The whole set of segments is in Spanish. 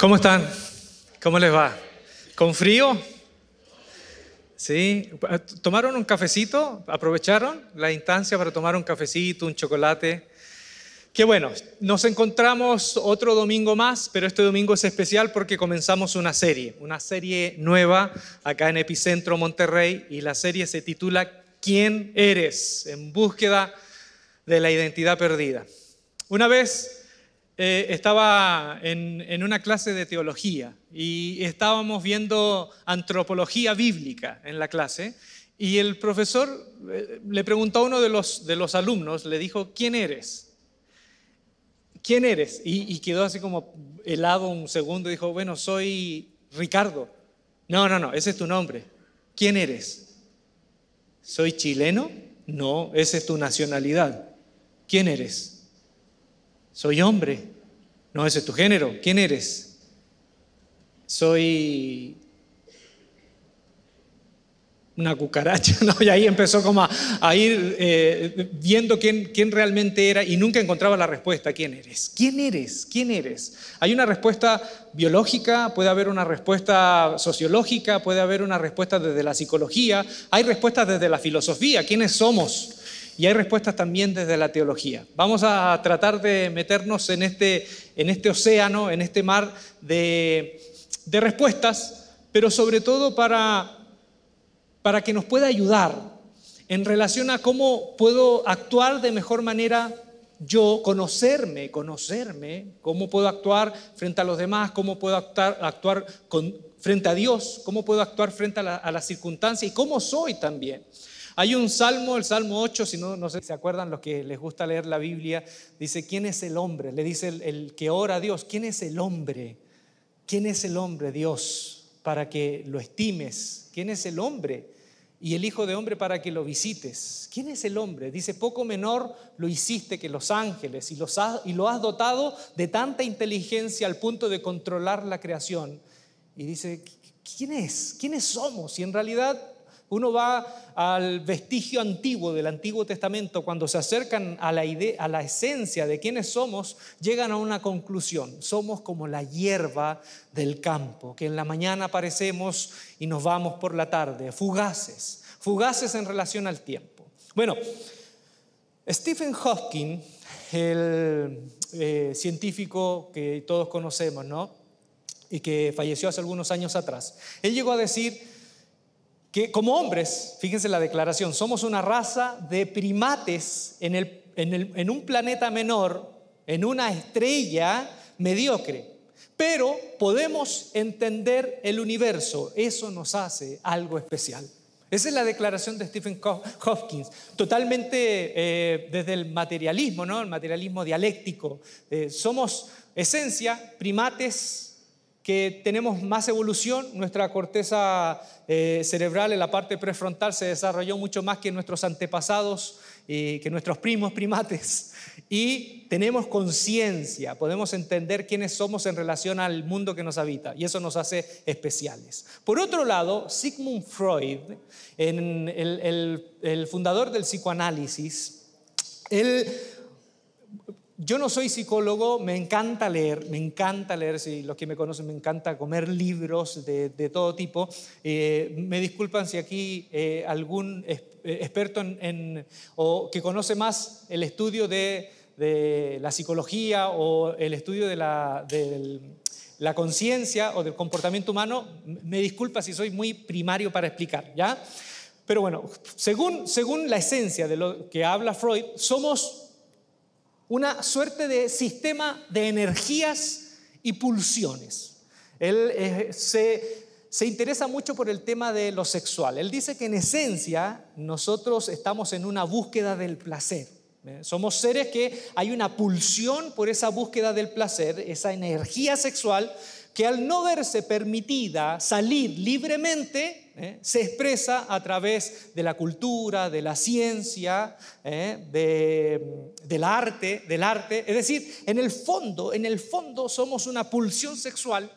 ¿Cómo están? ¿Cómo les va? ¿Con frío? ¿Sí? ¿Tomaron un cafecito? ¿Aprovecharon la instancia para tomar un cafecito, un chocolate? Qué bueno, nos encontramos otro domingo más, pero este domingo es especial porque comenzamos una serie, una serie nueva acá en Epicentro Monterrey y la serie se titula ¿Quién eres? En búsqueda de la identidad perdida. Una vez eh, estaba en, una clase de teología y estábamos viendo antropología bíblica en la clase y el profesor eh, le preguntó a uno de los, alumnos, le dijo, ¿quién eres? ¿Quién eres? Y, y quedó así como helado un segundo y dijo, bueno, soy Ricardo. No, no, no, ese es tu nombre. ¿Quién eres? ¿Soy chileno? No, esa es tu nacionalidad. ¿Quién eres? Soy hombre. No, ese es tu género. ¿Quién eres? Soy una cucaracha, ¿no? Y ahí empezó como a, ir eh, viendo quién, quién realmente era y nunca encontraba la respuesta, ¿quién eres? ¿Quién eres? ¿Quién eres? Hay una respuesta biológica, puede haber una respuesta sociológica, puede haber una respuesta desde la psicología, hay respuestas desde la filosofía, ¿quiénes somos? Y hay respuestas también desde la teología. Vamos a tratar de meternos en este, en este océano, en este mar de, respuestas, pero sobre todo para, para que nos pueda ayudar en relación a cómo puedo actuar de mejor manera yo, conocerme, conocerme, cómo puedo actuar frente a los demás, cómo puedo actuar, frente a Dios, cómo puedo actuar frente a la, a la circunstancia y cómo soy también. Hay un salmo, el Salmo 8, si no, no sé se acuerdan los que les gusta leer la Biblia, dice, ¿quién es el hombre? Le dice el, que ora a Dios, ¿quién es el hombre? ¿Quién es el hombre, Dios, para que lo estimes? ¿Quién es el hombre? Y el Hijo de Hombre para que lo visites. ¿Quién es el hombre? Dice, poco menor lo hiciste que los ángeles y, los y lo has dotado de tanta inteligencia al punto de controlar la creación. Y dice, ¿quién es? ¿Quiénes somos? Y en realidad uno va al vestigio antiguo del Antiguo Testamento, cuando se acercan a la, idea, a la esencia de quiénes somos, llegan a una conclusión. Somos como la hierba del campo, que en la mañana aparecemos y nos vamos por la tarde, fugaces, fugaces en relación al tiempo. Bueno, Stephen Hawking, el eh, científico que todos conocemos, ¿no? Y que falleció hace algunos años atrás, él llegó a decir que como hombres, fíjense la declaración, somos una raza de primates en, un planeta menor, en una estrella mediocre. Pero podemos entender el universo, eso nos hace algo especial. Esa es la declaración de Stephen Hopkins, totalmente eh, desde el materialismo, ¿no? el materialismo dialéctico. Eh, somos esencia, primates que tenemos más evolución, nuestra corteza eh, cerebral en la parte prefrontal se desarrolló mucho más que nuestros antepasados, y que nuestros primos primates, y tenemos conciencia, podemos entender quiénes somos en relación al mundo que nos habita, y eso nos hace especiales. Por otro lado, Sigmund Freud, en el, el fundador del psicoanálisis, él yo no soy psicólogo, me encanta leer, me encanta leer, si los que me conocen, me encanta comer libros de, todo tipo. Eh, me disculpan si aquí eh, algún eh, experto en, o que conoce más el estudio de, la psicología o el estudio de la, la conciencia o del comportamiento humano, me disculpa si soy muy primario para explicar, ¿ya? Pero bueno, según, según la esencia de lo que habla Freud, somos una suerte de sistema de energías y pulsiones. Él eh, se, se interesa mucho por el tema de lo sexual. Él dice que en esencia nosotros estamos en una búsqueda del placer. ¿eh? Somos seres que hay una pulsión por esa búsqueda del placer, esa energía sexual que al no verse permitida salir libremente, ¿eh? se expresa a través de la cultura, de la ciencia, ¿eh? del arte, del arte. Es decir, en el fondo, en el fondo somos una pulsión sexual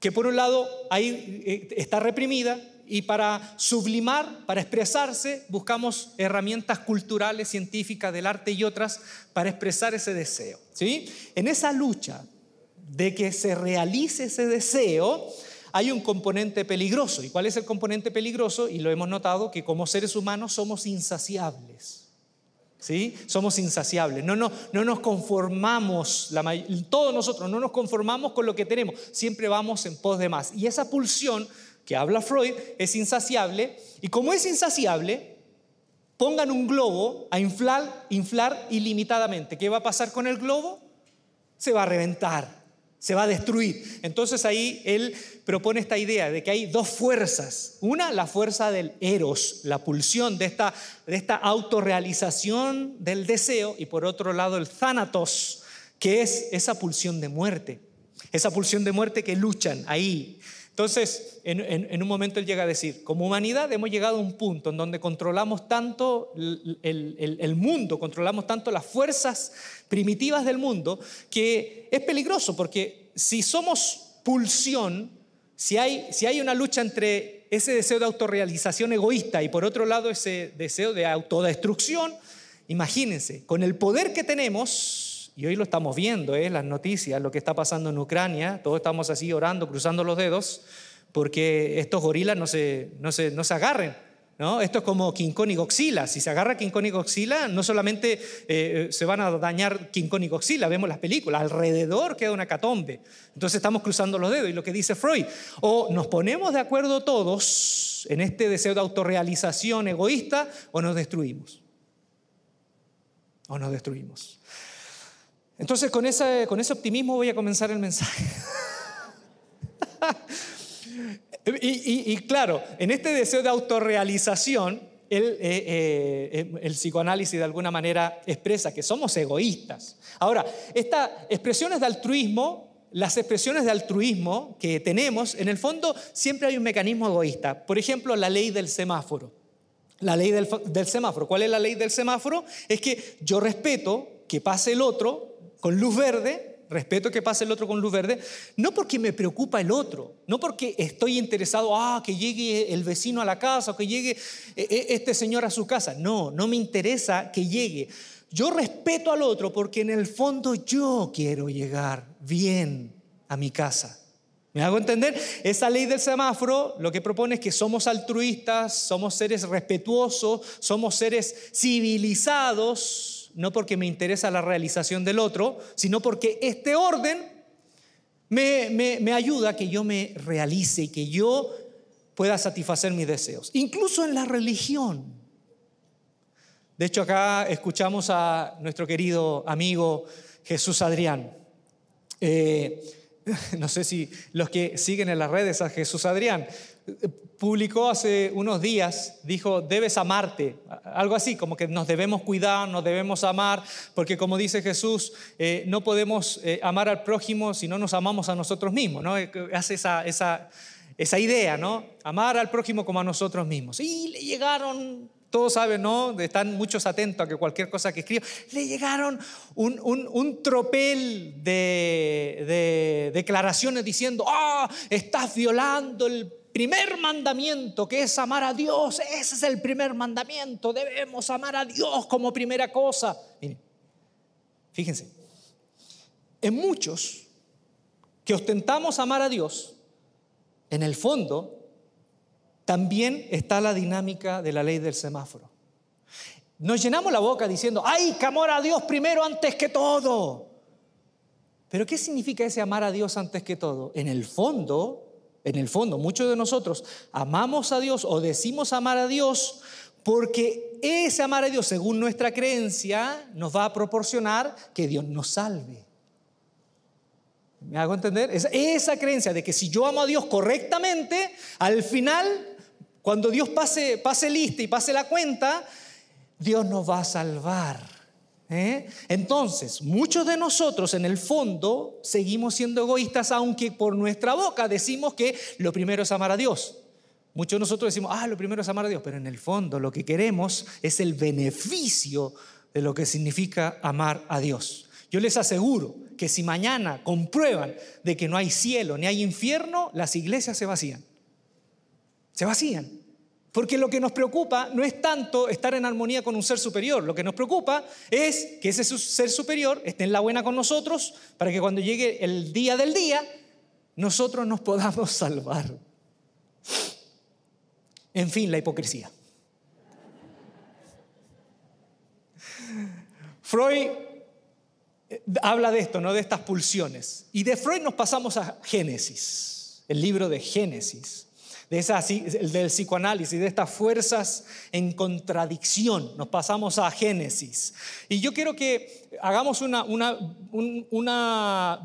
que por un lado ahí eh, está reprimida y para sublimar, para expresarse, buscamos herramientas culturales, científicas, del arte y otras para expresar ese deseo. ¿sí? En esa lucha de que se realice ese deseo, hay un componente peligroso. ¿Y cuál es el componente peligroso? Y lo hemos notado que como seres humanos somos insaciables. ¿Sí? Somos insaciables. No, no, no nos conformamos, todos nosotros no nos conformamos con lo que tenemos. Siempre vamos en pos de más. Y esa pulsión que habla Freud es insaciable. Y como es insaciable, pongan un globo a inflar, inflar ilimitadamente. ¿Qué va a pasar con el globo? Se va a reventar se va a destruir. Entonces ahí él propone esta idea de que hay dos fuerzas. Una, la fuerza del eros, la pulsión de esta, de esta autorrealización del deseo, y por otro lado el thanatos, que es esa pulsión de muerte. Esa pulsión de muerte que luchan ahí entonces, en, un momento él llega a decir, como humanidad hemos llegado a un punto en donde controlamos tanto el, mundo, controlamos tanto las fuerzas primitivas del mundo, que es peligroso, porque si somos pulsión, si hay, una lucha entre ese deseo de autorrealización egoísta y por otro lado ese deseo de autodestrucción, imagínense, con el poder que tenemos, y hoy lo estamos viendo, ¿eh? las noticias, lo que está pasando en Ucrania, todos estamos así orando, cruzando los dedos, porque estos gorilas no se, no se, no se agarren. ¿no? Esto es como Kong y Godzilla. Si se agarra Kong y Godzilla, no solamente eh, se van a dañar Kong y Godzilla, vemos las películas, alrededor queda una catombe. Entonces estamos cruzando los dedos. Y lo que dice Freud, o nos ponemos de acuerdo todos en este deseo de autorrealización egoísta, o nos destruimos. O nos destruimos. Entonces con ese, optimismo voy a comenzar el mensaje. y, claro, en este deseo de autorrealización, el, eh, eh, eh, el, psicoanálisis de alguna manera expresa que somos egoístas. Ahora, estas expresiones de altruismo, las expresiones de altruismo que tenemos, en el fondo siempre hay un mecanismo egoísta. Por ejemplo, la ley del semáforo. La ley del, del semáforo. ¿Cuál es la ley del semáforo? Es que yo respeto que pase el otro con luz verde, respeto que pase el otro con luz verde, no porque me preocupa el otro, no porque estoy interesado, ah, que llegue el vecino a la casa o que llegue eh, eh, este señor a su casa. No, no me interesa que llegue. Yo respeto al otro porque en el fondo yo quiero llegar bien a mi casa. ¿Me hago entender? Esa ley del semáforo lo que propone es que somos altruistas, somos seres respetuosos, somos seres civilizados, no porque me interesa la realización del otro, sino porque este orden me, ayuda a que yo me realice y que yo pueda satisfacer mis deseos. Incluso en la religión. De hecho, acá escuchamos a nuestro querido amigo Jesús Adrián. Eh, no sé si los que siguen en las redes a Jesús Adrián, publicó hace unos días, dijo, debes amarte, algo así, como que nos debemos cuidar, nos debemos amar, porque como dice Jesús, eh, no podemos eh, amar al prójimo si no nos amamos a nosotros mismos, ¿no? Eh, hace esa, esa, esa idea, ¿no? Amar al prójimo como a nosotros mismos. Y le llegaron todos saben, ¿no? Están muchos atentos a que cualquier cosa que escriba. Le llegaron un, un, tropel de, de, declaraciones diciendo, ah, estás violando el primer mandamiento, que es amar a Dios. Ese es el primer mandamiento. Debemos amar a Dios como primera cosa. Miren, fíjense, en muchos que ostentamos amar a Dios, en el fondo también está la dinámica de la ley del semáforo. Nos llenamos la boca diciendo, ¡ay, que amor a Dios primero antes que todo! Pero ¿qué significa ese amar a Dios antes que todo? En el fondo, en el fondo, muchos de nosotros amamos a Dios o decimos amar a Dios porque ese amar a Dios, según nuestra creencia, nos va a proporcionar que Dios nos salve. ¿Me hago entender? Esa, esa creencia de que si yo amo a Dios correctamente, al final cuando Dios pase, pase lista y pase la cuenta, Dios nos va a salvar. ¿eh? Entonces, muchos de nosotros en el fondo seguimos siendo egoístas, aunque por nuestra boca decimos que lo primero es amar a Dios. Muchos de nosotros decimos, ah, lo primero es amar a Dios, pero en el fondo lo que queremos es el beneficio de lo que significa amar a Dios. Yo les aseguro que si mañana comprueban de que no hay cielo ni hay infierno, las iglesias se vacían se vacían. Porque lo que nos preocupa no es tanto estar en armonía con un ser superior, lo que nos preocupa es que ese ser superior esté en la buena con nosotros para que cuando llegue el día del día, nosotros nos podamos salvar. En fin, la hipocresía. Freud eh, habla de esto, ¿no? De estas pulsiones. Y de Freud nos pasamos a Génesis, el libro de Génesis de esa, del psicoanálisis, de estas fuerzas en contradicción. Nos pasamos a Génesis. Y yo quiero que hagamos una,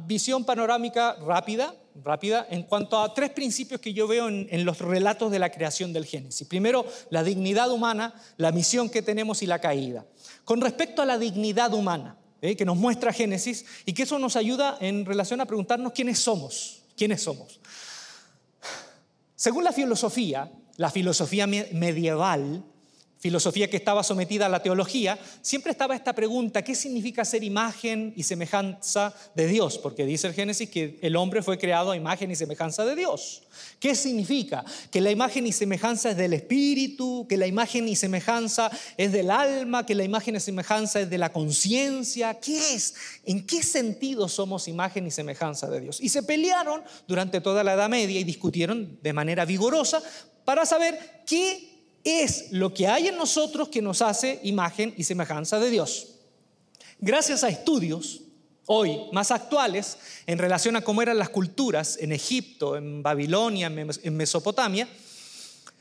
visión panorámica rápida, rápida en cuanto a tres principios que yo veo en, en, los relatos de la creación del Génesis. Primero, la dignidad humana, la misión que tenemos y la caída. Con respecto a la dignidad humana, ¿eh? que nos muestra Génesis y que eso nos ayuda en relación a preguntarnos quiénes somos, quiénes somos. Según la filosofía, la filosofía medieval, filosofía que estaba sometida a la teología, siempre estaba esta pregunta, ¿qué significa ser imagen y semejanza de Dios? Porque dice el Génesis que el hombre fue creado a imagen y semejanza de Dios. ¿Qué significa? Que la imagen y semejanza es del espíritu, que la imagen y semejanza es del alma, que la imagen y semejanza es de la conciencia. ¿Qué es? ¿En qué sentido somos imagen y semejanza de Dios? Y se pelearon durante toda la Edad Media y discutieron de manera vigorosa para saber qué es lo que hay en nosotros que nos hace imagen y semejanza de Dios. Gracias a estudios hoy más actuales en relación a cómo eran las culturas en Egipto, en Babilonia, en Mesopotamia,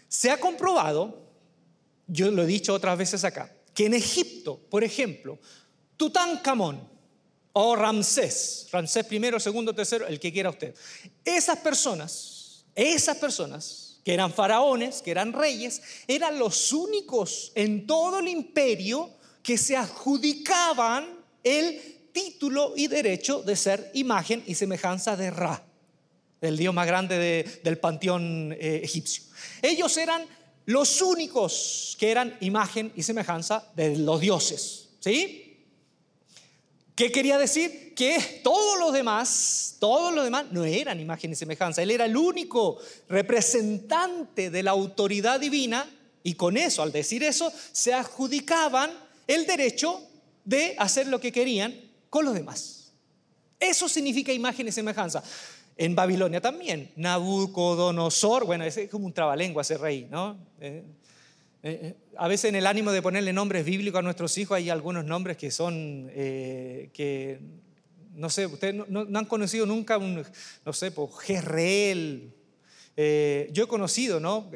se ha comprobado, yo lo he dicho otras veces acá, que en Egipto, por ejemplo, Tutankamón o Ramsés, Ramsés primero, segundo, tercero, el que quiera usted, esas personas, esas personas que eran faraones, que eran reyes, eran los únicos en todo el imperio que se adjudicaban el título y derecho de ser imagen y semejanza de Ra, el dios más grande del panteón eh, egipcio. Ellos eran los únicos que eran imagen y semejanza de los dioses, ¿sí? ¿Qué quería decir? Que todos los demás, todos los demás no eran imagen y semejanza. Él era el único representante de la autoridad divina y con eso, al decir eso, se adjudicaban el derecho de hacer lo que querían con los demás. Eso significa imagen y semejanza. En Babilonia también, Nabucodonosor, bueno, es como un trabalengua ese rey, ¿no? Eh, eh, eh, a veces en el ánimo de ponerle nombres bíblicos a nuestros hijos hay algunos nombres que son, eh, que, no sé, ustedes no, han conocido nunca un, no sé, pues Jezreel. yo he conocido, ¿no?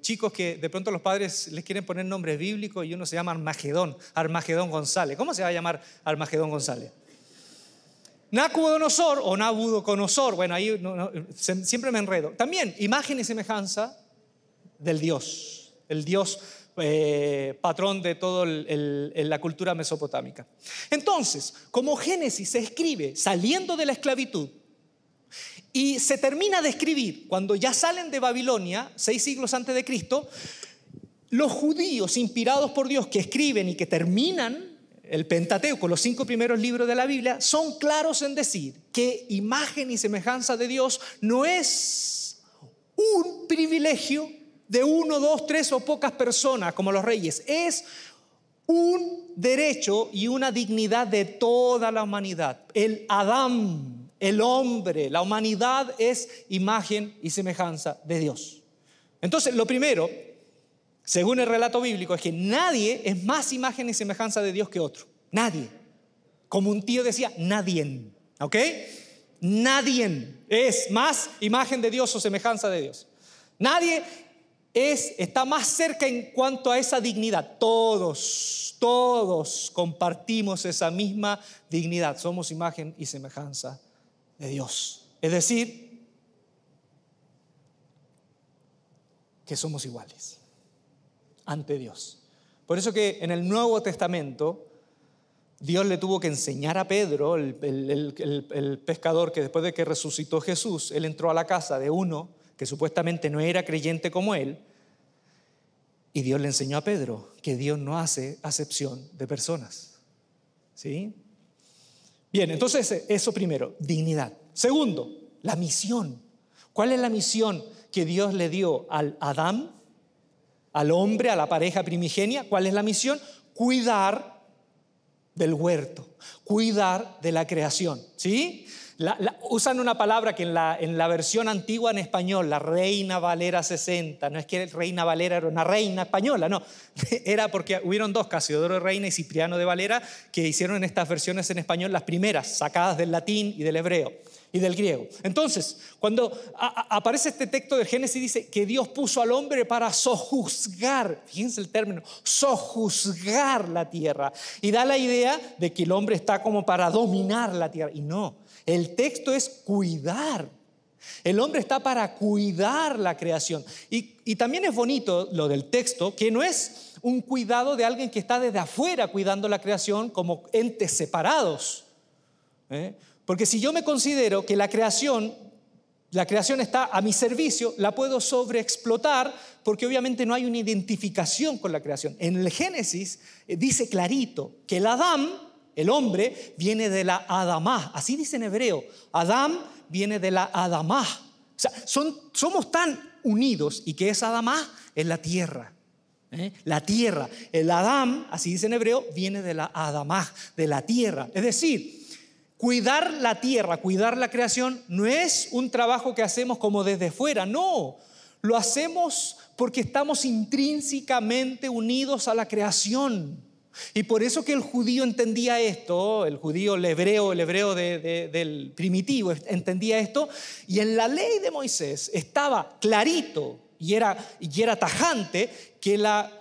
chicos que de pronto los padres les quieren poner nombres bíblicos y uno se llama Armagedón, Armagedón González. ¿Cómo se va a llamar Armagedón González? Nabucodonosor o Nabucodonosor, bueno, ahí siempre me enredo. También imagen y semejanza del Dios el dios eh, patrón de toda la cultura mesopotámica. Entonces, como Génesis se escribe saliendo de la esclavitud y se termina de escribir cuando ya salen de Babilonia, seis siglos antes de Cristo, los judíos inspirados por Dios que escriben y que terminan el Pentateuco, los cinco primeros libros de la Biblia, son claros en decir que imagen y semejanza de Dios no es un privilegio de uno, dos, tres o pocas personas como los reyes. Es un derecho y una dignidad de toda la humanidad. El Adán, el hombre, la humanidad es imagen y semejanza de Dios. Entonces, lo primero, según el relato bíblico, es que nadie es más imagen y semejanza de Dios que otro. Nadie. Como un tío decía, nadie. ¿Ok? Nadie es más imagen de Dios o semejanza de Dios. Nadie es, está más cerca en cuanto a esa dignidad. Todos, todos compartimos esa misma dignidad. Somos imagen y semejanza de Dios. Es decir, que somos iguales ante Dios. Por eso que en el Nuevo Testamento Dios le tuvo que enseñar a Pedro, el, el, pescador que después de que resucitó Jesús, él entró a la casa de uno que supuestamente no era creyente como él, y Dios le enseñó a Pedro que Dios no hace acepción de personas. ¿Sí? Bien, entonces eso primero, dignidad. Segundo, la misión. ¿Cuál es la misión que Dios le dio al Adán? al hombre, a la pareja primigenia. ¿Cuál es la misión? Cuidar del huerto, cuidar de la creación. ¿Sí? Usan una palabra que en la, en la versión antigua en español, la Reina Valera 60, no es que Reina Valera era una reina española, no, era porque hubieron dos, Casiodoro de Reina y Cipriano de Valera, que hicieron estas versiones en español las primeras, sacadas del latín y del hebreo y del griego. Entonces, cuando aparece este texto de Génesis, dice que Dios puso al hombre para sojuzgar, fíjense el término, sojuzgar la tierra. Y da la idea de que el hombre está como para dominar la tierra. Y no, el texto es cuidar. El hombre está para cuidar la creación. Y, también es bonito lo del texto, que no es un cuidado de alguien que está desde afuera cuidando la creación como entes separados. ¿eh? Porque si yo me considero que la creación, la creación está a mi servicio, la puedo sobreexplotar porque obviamente no hay una identificación con la creación. En el Génesis eh, dice clarito que el Adán el hombre viene de la Adamá, así dice en hebreo. Adán viene de la Adamá. O sea, somos tan unidos y que es Adamá es la tierra. ¿eh? La tierra. El Adán, así dice en hebreo, viene de la Adamá, de la tierra. Es decir, cuidar la tierra, cuidar la creación, no es un trabajo que hacemos como desde fuera, no. Lo hacemos porque estamos intrínsecamente unidos a la creación. Y por eso que el judío entendía esto, el judío, el hebreo, el hebreo del primitivo entendía esto, y en la ley de Moisés estaba clarito y era, y era tajante que la,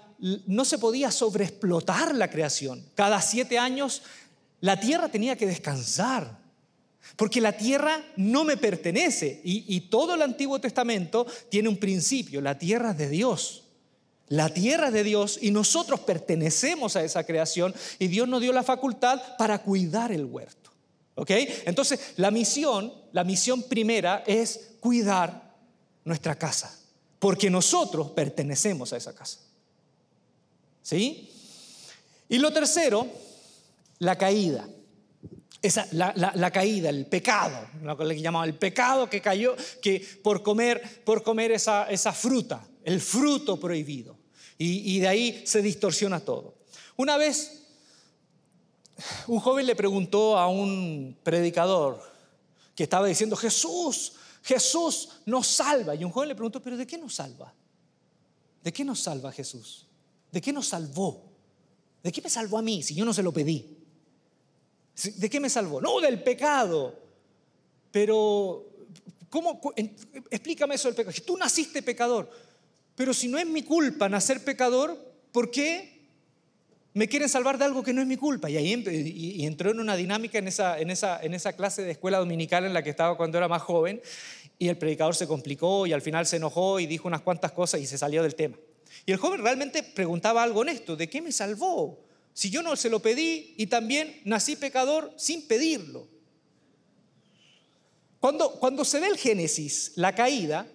no se podía sobreexplotar la creación. Cada siete años la tierra tenía que descansar, porque la tierra no me pertenece, y, y todo el Antiguo Testamento tiene un principio, la tierra es de Dios. La tierra de Dios y nosotros pertenecemos a esa creación y Dios nos dio la facultad para cuidar el huerto. ¿Ok? Entonces, la misión, la misión primera es cuidar nuestra casa, porque nosotros pertenecemos a esa casa. ¿Sí? Y lo tercero, la caída. Esa, la, caída, el pecado, lo que llamaba el pecado que cayó que por comer, por comer esa, esa fruta, el fruto prohibido. Y, de ahí se distorsiona todo. Una vez, un joven le preguntó a un predicador que estaba diciendo, Jesús, Jesús nos salva. Y un joven le preguntó, pero ¿de qué nos salva? ¿De qué nos salva Jesús? ¿De qué nos salvó? ¿De qué me salvó a mí si yo no se lo pedí? ¿De qué me salvó? No, del pecado. Pero, ¿cómo? Explícame eso del pecado. Tú naciste pecador. Pero si no es mi culpa nacer pecador, ¿por qué me quieren salvar de algo que no es mi culpa? Y ahí entró en una dinámica en esa, clase de escuela dominical en la que estaba cuando era más joven, y el predicador se complicó y al final se enojó y dijo unas cuantas cosas y se salió del tema. Y el joven realmente preguntaba algo honesto, ¿de qué me salvó? Si yo no se lo pedí y también nací pecador sin pedirlo. Cuando se ve el Génesis, la caída,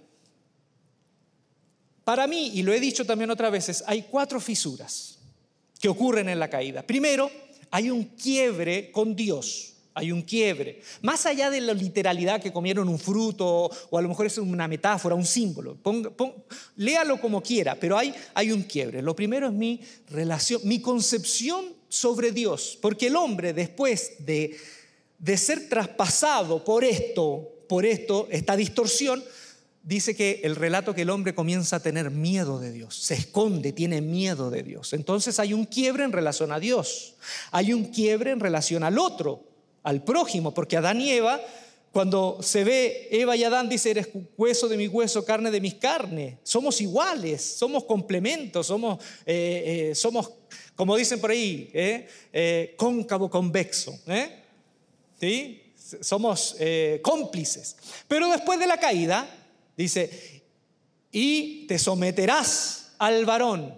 para mí, y lo he dicho también otras veces, hay cuatro fisuras que ocurren en la caída. Primero, hay un quiebre con Dios. Hay un quiebre. Más allá de la literalidad que comieron un fruto o a lo mejor es una metáfora, un símbolo. léalo como quiera, pero hay, hay un quiebre. Lo primero es mi relación, mi concepción sobre Dios. Porque el hombre, después de, de ser traspasado por esto, por esto, esta distorsión, dice que el relato que el hombre comienza a tener miedo de Dios, se esconde, tiene miedo de Dios. Entonces hay un quiebre en relación a Dios, hay un quiebre en relación al otro, al prójimo, porque Adán y Eva, cuando se ve Eva y Adán, dice, eres hueso de mi hueso, carne de mis carnes, somos iguales, somos complementos, somos, eh, eh, somos como dicen por ahí, eh, cóncavo convexo. ¿Sí? Somos cómplices. Pero después de la caída, Dice, y te someterás al varón.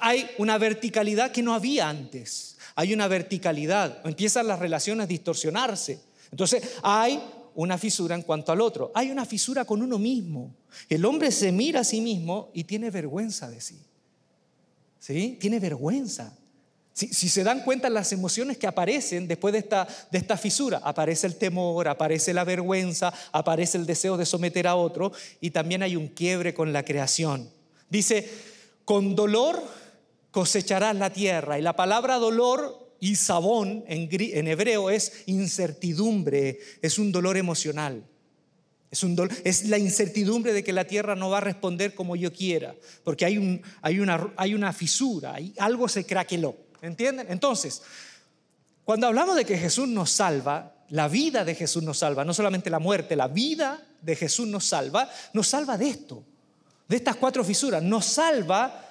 Hay una verticalidad que no había antes. Hay una verticalidad. Empiezan las relaciones a distorsionarse. Entonces hay una fisura en cuanto al otro. Hay una fisura con uno mismo. El hombre se mira a sí mismo y tiene vergüenza de sí. ¿Sí? Tiene vergüenza. Si, se dan cuenta las emociones que aparecen después de esta, fisura, aparece el temor, aparece la vergüenza, aparece el deseo de someter a otro y también hay un quiebre con la creación. Dice, con dolor cosecharás la tierra. Y la palabra dolor y sabón en, hebreo es incertidumbre, es un dolor emocional. Es, un la incertidumbre de que la tierra no va a responder como yo quiera, porque hay, un, hay, una, fisura, algo se craqueló. ¿Entienden? Entonces, cuando hablamos de que Jesús nos salva, la vida de Jesús nos salva, no solamente la muerte, la vida de Jesús nos salva, nos salva de esto, de estas cuatro fisuras, nos salva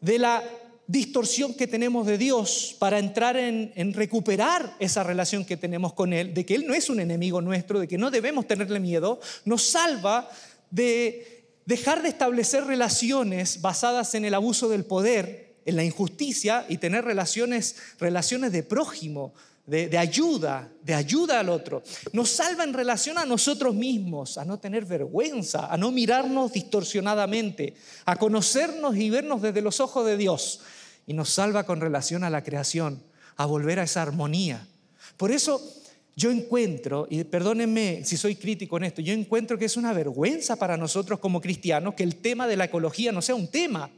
de la distorsión que tenemos de Dios para entrar en, en, recuperar esa relación que tenemos con Él, de que Él no es un enemigo nuestro, de que no debemos tenerle miedo, nos salva de dejar de establecer relaciones basadas en el abuso del poder, en la injusticia y tener relaciones, relaciones de prójimo, de, ayuda, de ayuda al otro. Nos salva en relación a nosotros mismos, a no tener vergüenza, a no mirarnos distorsionadamente, a conocernos y vernos desde los ojos de Dios. Y nos salva con relación a la creación, a volver a esa armonía. Por eso yo encuentro, y perdónenme si soy crítico en esto, yo encuentro que es una vergüenza para nosotros como cristianos que el tema de la ecología no sea un tema.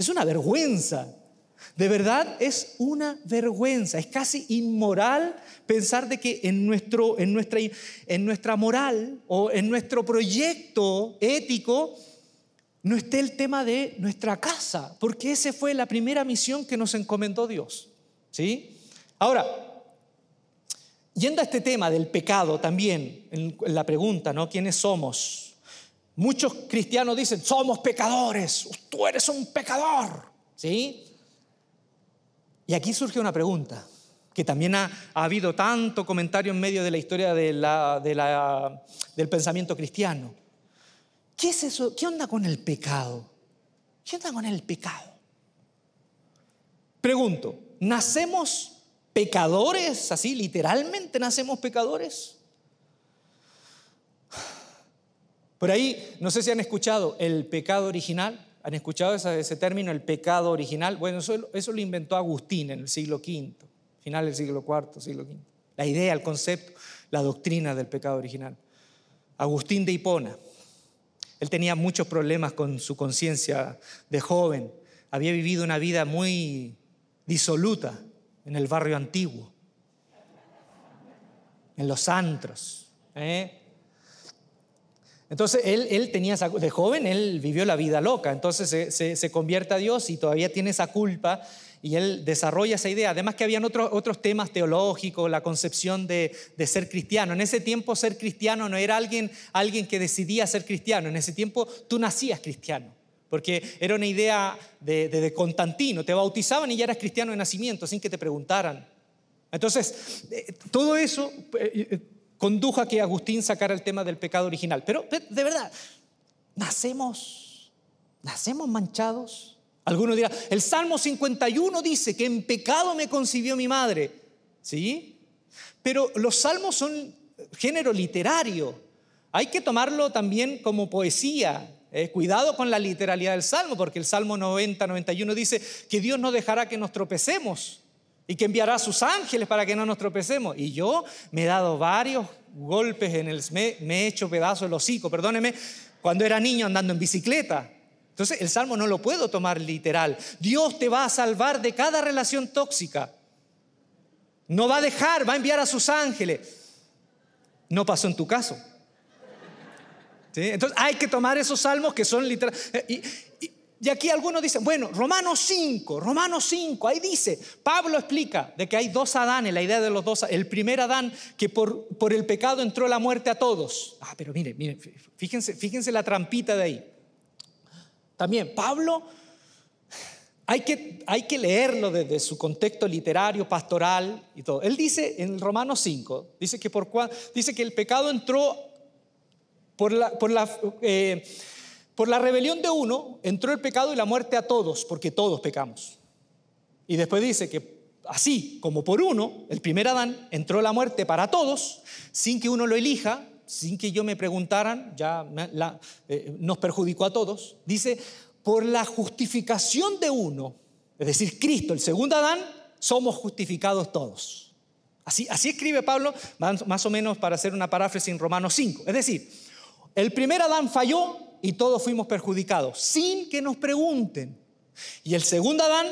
Es una vergüenza. De verdad es una vergüenza, es casi inmoral pensar de que en, nuestro, en, nuestra, en nuestra moral o en nuestro proyecto ético no esté el tema de nuestra casa, porque esa fue la primera misión que nos encomendó Dios. ¿sí? Ahora, yendo a este tema del pecado también, en la pregunta, ¿no? ¿Quiénes somos? Muchos cristianos dicen, somos pecadores, tú eres un pecador, ¿sí? Y aquí surge una pregunta, que también ha, habido tanto comentario en medio de la historia del pensamiento cristiano. ¿Qué es eso? ¿Qué onda con el pecado? ¿Qué onda con el pecado? Pregunto, ¿nacemos pecadores? Así, literalmente nacemos pecadores. Por ahí, no sé si han escuchado el pecado original. ¿Han escuchado ese, término, el pecado original? Bueno, eso, lo inventó Agustín en el siglo V, final del siglo IV, siglo V. La idea, el concepto, la doctrina del pecado original. Agustín de Hipona. Él tenía muchos problemas con su conciencia de joven. Había vivido una vida muy disoluta en el barrio antiguo, en los antros. ¿eh? Entonces él, tenía de joven, él vivió la vida loca, entonces se, convierte a Dios y todavía tiene esa culpa y él desarrolla esa idea. Además que habían otros, otros temas teológicos, la concepción de, ser cristiano. En ese tiempo ser cristiano no era alguien, alguien que decidía ser cristiano, en ese tiempo tú nacías cristiano. Porque era una idea de, de, Constantino, te bautizaban y ya eras cristiano de nacimiento sin que te preguntaran. Entonces, eh, todo eso eh, condujo a que Agustín sacara el tema del pecado original. Pero de verdad, nacemos, nacemos manchados. Algunos dirán, el Salmo 51 dice que en pecado me concibió mi madre. ¿Sí? Pero los salmos son género literario. Hay que tomarlo también como poesía. Eh, cuidado con la literalidad del Salmo, porque el Salmo 90, 91 dice que Dios no dejará que nos tropecemos y que enviará a sus ángeles para que no nos tropecemos. Y yo me he dado varios golpes en el... Me, he hecho pedazo el hocico, perdóneme, cuando era niño andando en bicicleta. Entonces el salmo no lo puedo tomar literal. Dios te va a salvar de cada relación tóxica. No va a dejar, va a enviar a sus ángeles. No pasó en tu caso. Entonces hay que tomar esos salmos que son literales. Y, y aquí algunos dicen, bueno, Romanos 5, Romanos 5, ahí dice, Pablo explica de que hay dos Adanes, la idea de los dos, el primer Adán que por, por el pecado entró la muerte a todos. Ah, pero mire, mire, fíjense, fíjense la trampita de ahí. También Pablo hay que, hay que leerlo desde su contexto literario, pastoral y todo. Él dice en Romanos 5, dice que, por, dice que el pecado entró por la... Por la eh, por la rebelión de uno entró el pecado y la muerte a todos, porque todos pecamos. Y después dice que así como por uno, el primer Adán, entró la muerte para todos, sin que uno lo elija, sin que yo me preguntaran, ya eh, nos perjudicó a todos. Dice, por la justificación de uno, es decir, Cristo, el segundo Adán, somos justificados todos. Así, así escribe Pablo, más o menos para hacer una paráfrasis en Romanos 5. Es decir, el primer Adán falló, y todos fuimos perjudicados, sin que nos pregunten. Y el segundo Adán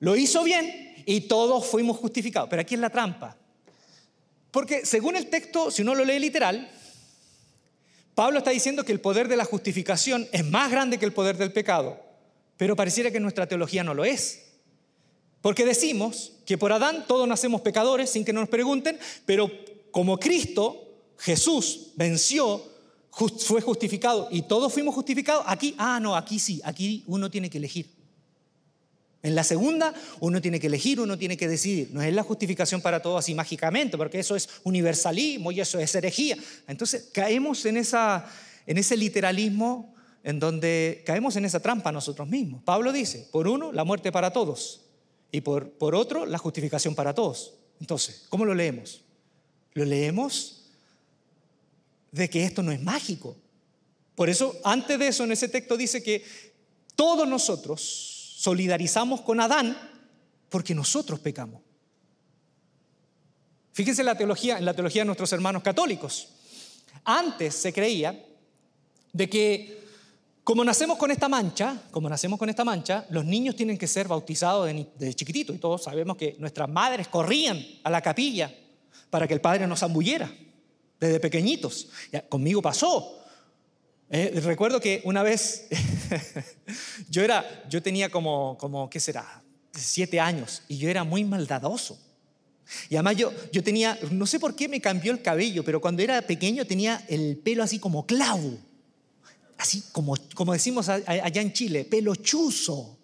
lo hizo bien y todos fuimos justificados. Pero aquí es la trampa. Porque según el texto, si uno lo lee literal, Pablo está diciendo que el poder de la justificación es más grande que el poder del pecado, pero pareciera que nuestra teología no lo es. Porque decimos que por Adán todos nacemos pecadores sin que nos pregunten, pero como Cristo, Jesús, venció, fue justificado y todos fuimos justificados, aquí, ah, no, aquí sí, aquí uno tiene que elegir. En la segunda, uno tiene que elegir, uno tiene que decidir. No es la justificación para todos así mágicamente, porque eso es universalismo y eso es herejía. Entonces caemos en, esa, en ese literalismo en donde caemos en esa trampa nosotros mismos. Pablo dice, por uno, la muerte para todos y por, por otro la justificación para todos. Entonces, ¿cómo lo leemos? Lo leemos de que esto no es mágico. Por eso, antes de eso, en ese texto dice que todos nosotros solidarizamos con Adán porque nosotros pecamos. Fíjense en la teología, en la teología de nuestros hermanos católicos. Antes se creía de que como nacemos con esta mancha, como nacemos con esta mancha, los niños tienen que ser bautizados desde chiquititos y todos sabemos que nuestras madres corrían a la capilla para que el padre nos zambulliera desde pequeñitos. conmigo pasó. Eh, recuerdo que una vez yo era, yo tenía como, como, ¿qué será? Siete años y yo era muy maldadoso. Y además yo, yo tenía, no sé por qué me cambió el cabello, pero cuando era pequeño tenía el pelo así como clavo así como, como decimos allá en Chile, pelo chuzo.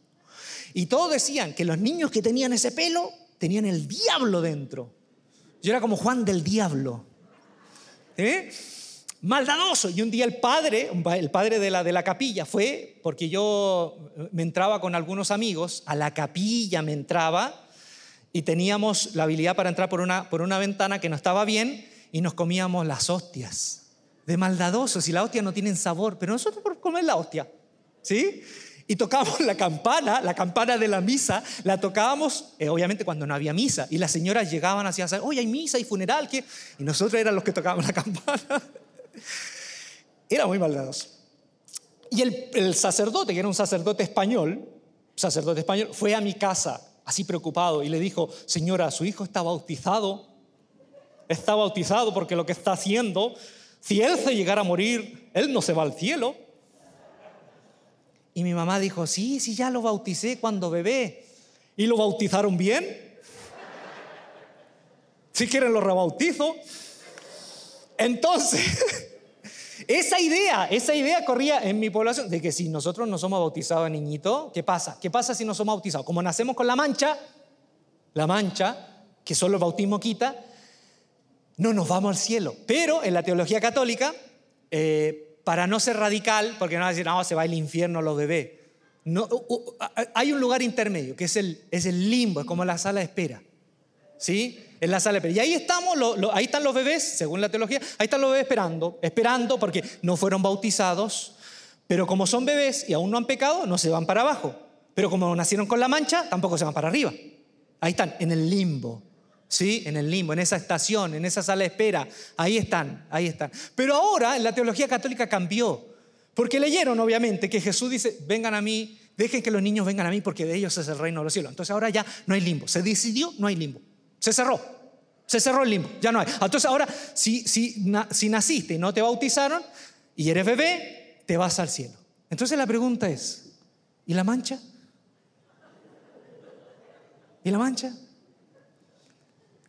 Y todos decían que los niños que tenían ese pelo tenían el diablo dentro. Yo era como Juan del Diablo. ¿Eh? Maldadoso. Y un día el padre, el padre de la, de la capilla, fue, porque yo me entraba con algunos amigos, a la capilla me entraba y teníamos la habilidad para entrar por una, por una ventana que no estaba bien y nos comíamos las hostias de maldadosos y la hostia no tienen sabor, pero nosotros por comer la hostia, ¿sí? Y tocábamos la campana, la campana de la misa, la tocábamos, eh, obviamente cuando no había misa, y las señoras llegaban decir, oye, hay misa, y funeral, ¿qué? Y nosotros éramos los que tocábamos la campana. Era muy maldadoso. Y el, el sacerdote, que era un sacerdote español, sacerdote español, fue a mi casa, así preocupado, y le dijo, señora, su hijo está bautizado, está bautizado porque lo que está haciendo si él se llegara a morir, él no se va al cielo. Y mi mamá dijo, sí, sí, ya lo bauticé cuando bebé. ¿Y lo bautizaron bien? Si quieren lo rebautizo. Entonces, esa idea, esa idea corría en mi población de que si nosotros no somos bautizados de niñito, ¿qué pasa? ¿Qué pasa si no somos bautizados? Como nacemos con la mancha, la mancha, que solo el bautismo quita, no nos vamos al cielo. Pero en la teología católica, eh, para no ser radical, porque no va a decir, no, se va al infierno los bebés. No, hay un lugar intermedio, que es el, es el limbo, es como la sala de espera. ¿Sí? En la sala de espera. Y ahí estamos, ahí están los bebés, según la teología, ahí están los bebés esperando, esperando porque no fueron bautizados, pero como son bebés y aún no han pecado, no se van para abajo. Pero como nacieron con la mancha, tampoco se van para arriba. Ahí están, en el limbo. ¿Sí? En el limbo, en esa estación, en esa sala de espera. Ahí están, ahí están. Pero ahora la teología católica cambió. Porque leyeron, obviamente, que Jesús dice, vengan a mí, dejen que los niños vengan a mí porque de ellos es el reino de los cielos. Entonces ahora ya no hay limbo. Se decidió, no hay limbo. Se cerró. Se cerró el limbo. Ya no hay. Entonces ahora, si, si, si naciste y no te bautizaron y eres bebé, te vas al cielo. Entonces la pregunta es, ¿y la mancha? ¿Y la mancha?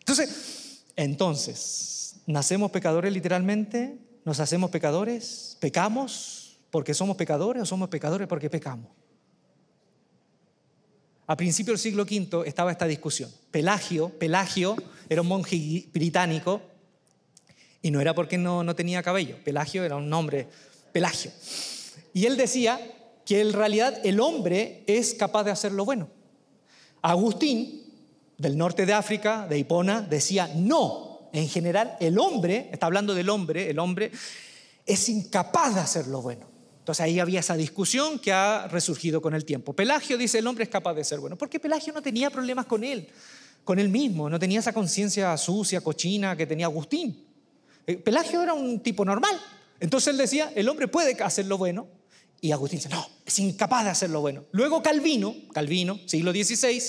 Entonces, entonces, ¿nacemos pecadores literalmente? ¿Nos hacemos pecadores? ¿Pecamos porque somos pecadores o somos pecadores porque pecamos? A principios del siglo V estaba esta discusión. Pelagio, Pelagio era un monje británico y no era porque no, no tenía cabello. Pelagio era un nombre, Pelagio. Y él decía que en realidad el hombre es capaz de hacer lo bueno. Agustín del norte de África, de Hipona, decía, no, en general el hombre, está hablando del hombre, el hombre es incapaz de hacer lo bueno. Entonces ahí había esa discusión que ha resurgido con el tiempo. Pelagio dice, el hombre es capaz de ser bueno, porque Pelagio no tenía problemas con él, con él mismo, no tenía esa conciencia sucia, cochina que tenía Agustín. Eh, Pelagio era un tipo normal. Entonces él decía, el hombre puede hacer lo bueno, y Agustín dice, no, es incapaz de hacer lo bueno. Luego Calvino, Calvino, siglo XVI,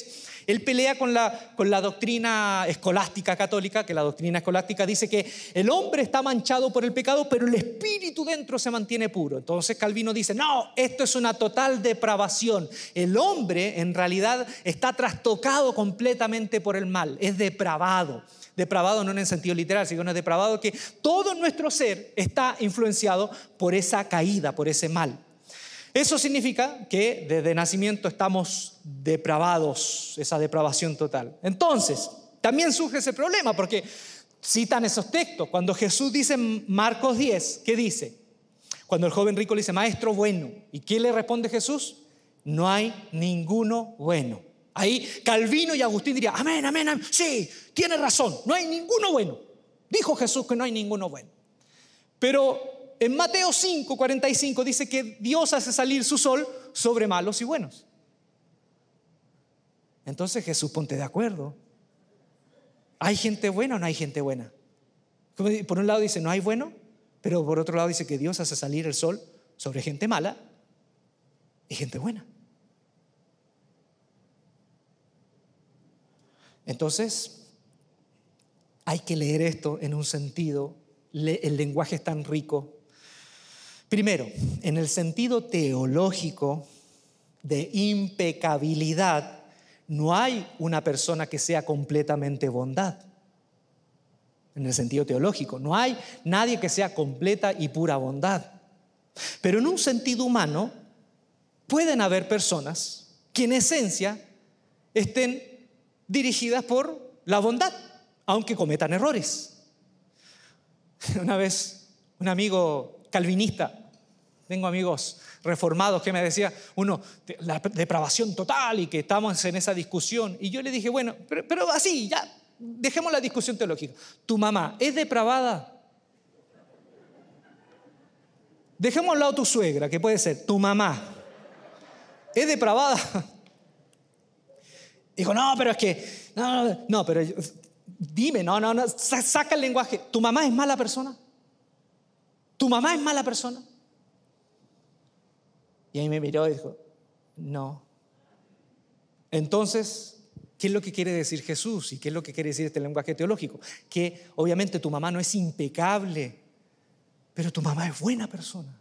él pelea con la, con la doctrina escolástica católica, que la doctrina escolástica dice que el hombre está manchado por el pecado, pero el espíritu dentro se mantiene puro. Entonces Calvino dice, no, esto es una total depravación. El hombre en realidad está trastocado completamente por el mal, es depravado. Depravado no en el sentido literal, sino es depravado que todo nuestro ser está influenciado por esa caída, por ese mal. Eso significa que desde nacimiento estamos depravados, esa depravación total. Entonces, también surge ese problema porque citan esos textos. Cuando Jesús dice en Marcos 10, ¿qué dice? Cuando el joven rico le dice, maestro bueno. ¿Y qué le responde Jesús? No hay ninguno bueno. Ahí Calvino y Agustín dirían, amén, amén, amén. Sí, tiene razón, no hay ninguno bueno. Dijo Jesús que no hay ninguno bueno. Pero en Mateo 5, 45 dice que Dios hace salir su sol sobre malos y buenos. Entonces Jesús, ponte de acuerdo. ¿Hay gente buena o no hay gente buena? Por un lado dice, no hay bueno, pero por otro lado dice que Dios hace salir el sol sobre gente mala y gente buena. Entonces, hay que leer esto en un sentido, el lenguaje es tan rico Primero, en el sentido teológico de impecabilidad, no hay una persona que sea completamente bondad. En el sentido teológico, no hay nadie que sea completa y pura bondad. Pero en un sentido humano, pueden haber personas que en esencia estén dirigidas por la bondad, aunque cometan errores. Una vez un amigo calvinista tengo amigos reformados que me decían, uno, la depravación total y que estamos en esa discusión. Y yo le dije, bueno, pero, así, ya, dejemos la discusión teológica. ¿Tu mamá es depravada? Dejemos al lado tu suegra, que puede ser, tu mamá. ¿Es depravada? Dijo, no, pero es que, no, no, pero dime, no, no, no, saca el lenguaje. ¿Tu mamá es mala persona? ¿Tu mamá es mala persona? Y ahí me miró y dijo, no. Entonces, ¿qué es lo que quiere decir Jesús? ¿Y qué es lo que quiere decir este lenguaje teológico? Que obviamente tu mamá no es impecable, pero tu mamá es buena persona.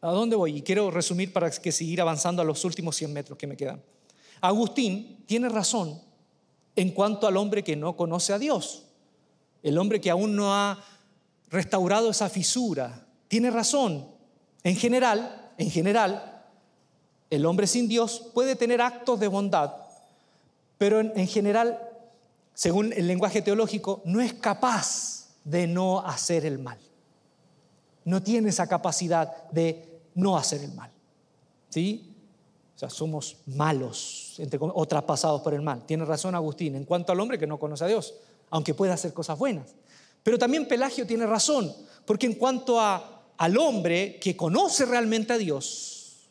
¿A dónde voy? Y quiero resumir para que seguir avanzando a los últimos 100 metros que me quedan. Agustín tiene razón en cuanto al hombre que no conoce a Dios, el hombre que aún no ha restaurado esa fisura, tiene razón. En general, en general, el hombre sin Dios puede tener actos de bondad, pero en, general, según el lenguaje teológico, no es capaz de no hacer el mal. No tiene esa capacidad de no hacer el mal. ¿Sí? O sea, somos malos, entre, o traspasados por el mal. Tiene razón Agustín en cuanto al hombre que no conoce a Dios, aunque pueda hacer cosas buenas. Pero también Pelagio tiene razón, porque en cuanto a al hombre que conoce realmente a Dios,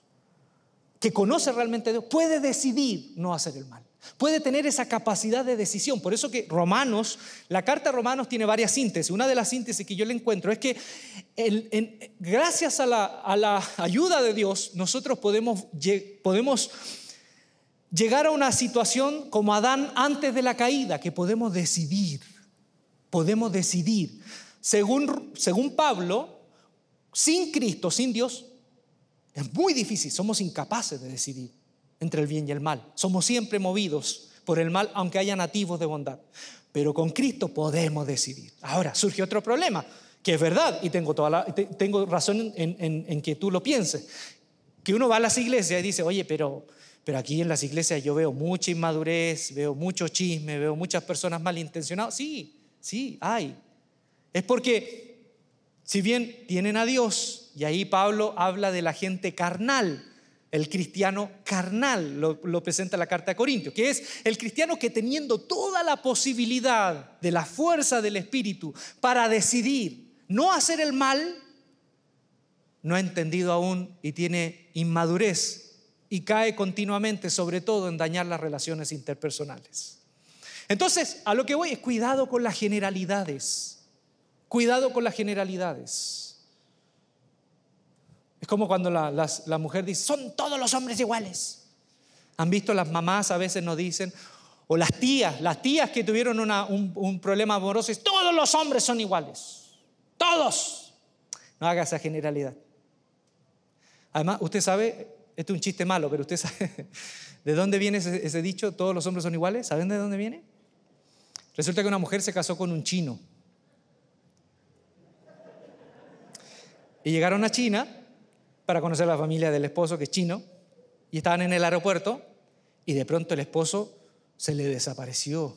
que conoce realmente a Dios, puede decidir no hacer el mal. Puede tener esa capacidad de decisión. Por eso que Romanos, la carta de Romanos tiene varias síntesis. Una de las síntesis que yo le encuentro es que gracias a la, ayuda de Dios, nosotros podemos, podemos llegar a una situación como Adán antes de la caída, que podemos decidir. Podemos decidir. Según, según Pablo, sin Cristo, sin Dios, es muy difícil, somos incapaces de decidir entre el bien y el mal. Somos siempre movidos por el mal, aunque haya nativos de bondad. Pero con Cristo podemos decidir. Ahora, surge otro problema, que es verdad, y tengo, razón en, que tú lo pienses, que uno va a las iglesias y dice, oye, pero, pero aquí en las iglesias yo veo mucha inmadurez, veo mucho chisme, veo muchas personas malintencionadas. Sí, sí, hay. Es porque si bien tienen a Dios, y ahí Pablo habla de la gente carnal, el cristiano carnal, lo, presenta la carta de Corintios, que es el cristiano que teniendo toda la posibilidad de la fuerza del Espíritu para decidir no hacer el mal, no ha entendido aún y tiene inmadurez y cae continuamente, sobre todo en dañar las relaciones interpersonales. Entonces, a lo que voy es cuidado con las generalidades. Cuidado con las generalidades. Es como cuando la, mujer dice, son todos los hombres iguales. Han visto las mamás a veces nos dicen, o las tías, las tías que tuvieron un, problema amoroso, dicen, todos los hombres son iguales. Todos. No haga esa generalidad. Además, usted sabe, esto es un chiste malo, pero usted sabe de dónde viene ese dicho, todos los hombres son iguales. ¿Saben de dónde viene? Resulta que una mujer se casó con un chino. Y llegaron a China para conocer la familia del esposo, que es chino, y estaban en el aeropuerto, y de pronto el esposo se le desapareció.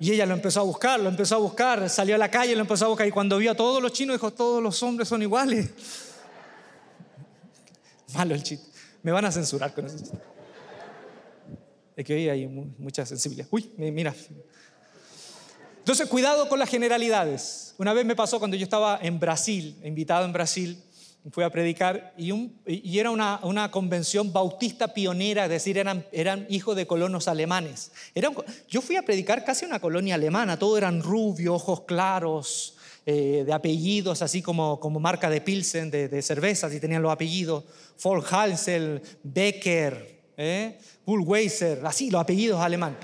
Y ella lo empezó a buscar, lo empezó a buscar, salió a la calle, lo empezó a buscar, y cuando vio a todos los chinos, dijo, todos los hombres son iguales. Malo el chiste. Me van a censurar con ese chiste. Es que hoy hay mu- mucha sensibilidad. Uy, mi- mira. Entonces, cuidado con las generalidades. Una vez me pasó cuando yo estaba en Brasil, invitado en Brasil, fui a predicar y, un- y era una, una convención bautista pionera, es decir, eran, eran hijos de colonos alemanes. Era un- yo fui a predicar casi una colonia alemana, todos eran rubios, ojos claros, eh, de apellidos, así como, como marca de Pilsen, de, de cervezas, y tenían los apellidos, Volkshansel, Becker, ¿eh? Bullweiser, así los apellidos alemanes.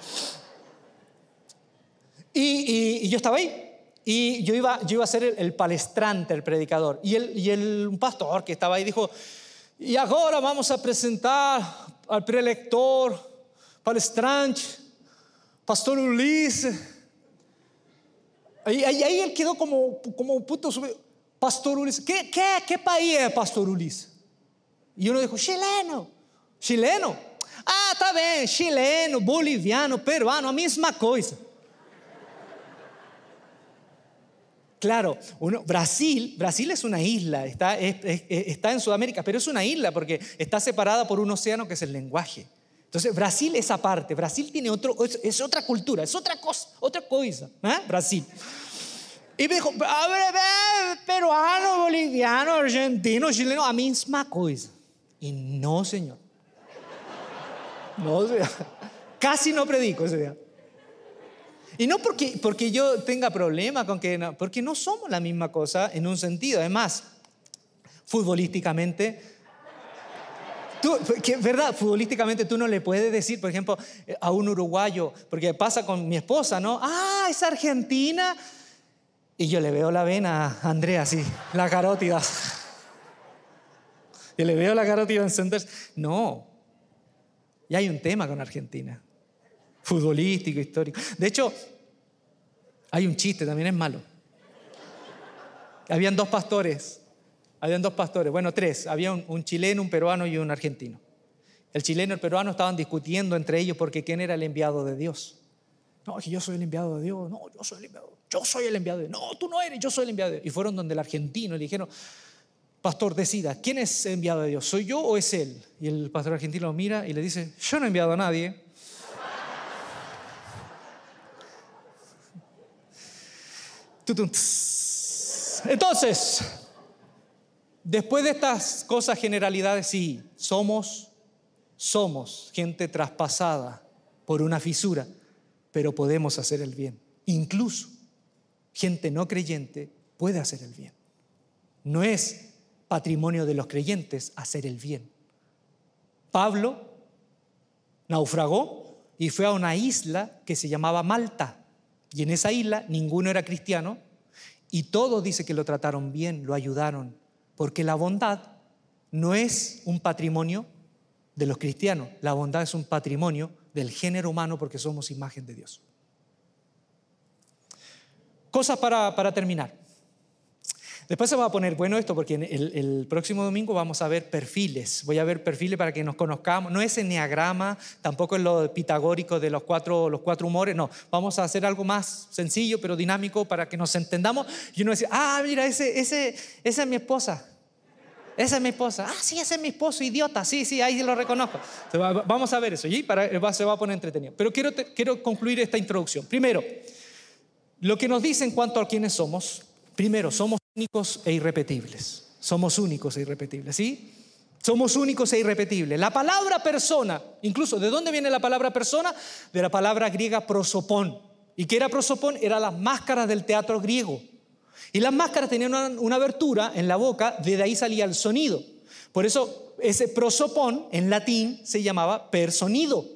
Y, y- y yo estaba ahí. Y yo iba, yo iba a ser el, palestrante, el predicador. Y, el, y el, un pastor que estaba ahí dijo, y ahora vamos a presentar al prelector, palestrante, pastor Ulises. Ahí, ahí, ahí él quedó como, como un puto Pastor Ulises. ¿Qué, qué, ¿Qué país es Pastor Ulises? Y uno dijo, chileno. Chileno? Ah, está bien, chileno, boliviano, peruano, a misma cosa. Claro, uno, Brasil, Brasil es una isla, está, es- es- está en Sudamérica, pero es una isla porque está separada por un océano que es el lenguaje. Entonces, Brasil es aparte, Brasil tiene otro, es, es otra cultura, es otra cosa, otra cosa, ¿eh? Brasil. Y me dijo, peruano, boliviano, argentino, chileno, a misma cosa. Y no, señor. No, señor. Casi no predico ese día. Y no porque, porque yo tenga problema con que no, porque no somos la misma cosa en un sentido. Además, futbolísticamente, tú, ¿verdad? Futbolísticamente tú no le puedes decir, por ejemplo, eh, a un uruguayo, porque pasa con mi esposa, ¿no? Ah, es argentina. Y yo le veo la vena a Andrea así, la carótida. Y le veo la carótida encenderse. No. Y hay un tema con Argentina futbolístico, histórico. De hecho, hay un chiste, también es malo. Habían dos pastores, habían dos pastores, bueno, tres, había un, chileno, un peruano y un argentino. El chileno y el peruano estaban discutiendo entre ellos porque quién era el enviado de Dios. No, que yo soy el enviado de Dios, no, yo soy el enviado, yo soy el enviado de Dios, no, tú no eres, yo soy el enviado de Dios. Y fueron donde el argentino y le dijeron, pastor, decida, ¿quién es el enviado de Dios? ¿Soy yo o es él? Y el pastor argentino lo mira y le dice, yo no he enviado a nadie. Entonces, después de estas cosas, generalidades, sí, somos, somos gente traspasada por una fisura, pero podemos hacer el bien. Incluso gente no creyente puede hacer el bien. No es patrimonio de los creyentes hacer el bien. Pablo naufragó y fue a una isla que se llamaba Malta. Y en esa isla ninguno era cristiano y todos dice que lo trataron bien, lo ayudaron, porque la bondad no es un patrimonio de los cristianos, la bondad es un patrimonio del género humano porque somos imagen de Dios. Cosas para, para terminar. Después se va a poner bueno esto porque el, próximo domingo vamos a ver perfiles. Voy a ver perfiles para que nos conozcamos. No es enneagrama, tampoco es lo pitagórico de los cuatro, los cuatro humores. No, vamos a hacer algo más sencillo pero dinámico para que nos entendamos. Y uno dice, ah, mira, ese, ese, esa es mi esposa. Esa es mi esposa. Ah, sí, ese es mi esposo, idiota. Sí, sí, ahí lo reconozco. Vamos a ver eso. Y para, se va a poner entretenido. Pero quiero, quiero concluir esta introducción. Primero, lo que nos dice en cuanto a quiénes somos. Primero, somos únicos e irrepetibles. Somos únicos e irrepetibles, ¿sí? Somos únicos e irrepetibles. La palabra persona, incluso, ¿de dónde viene la palabra persona? De la palabra griega prosopón. ¿Y qué era prosopón? Era las máscaras del teatro griego. Y las máscaras tenían una, abertura en la boca, de ahí salía el sonido. Por eso ese prosopón en latín se llamaba personido.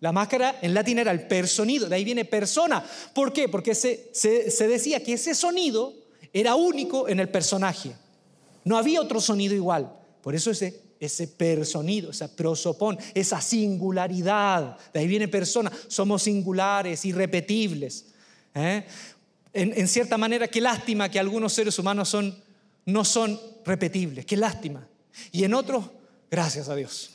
La máscara en latín era el personido, de ahí viene persona. ¿Por qué? Porque se, se decía que ese sonido era único en el personaje. No había otro sonido igual. Por eso ese, ese personido, esa prosopón, esa singularidad, de ahí viene persona, somos singulares, irrepetibles. ¿eh? En, cierta manera, qué lástima que algunos seres humanos son, no son repetibles, qué lástima. Y en otros, gracias a Dios,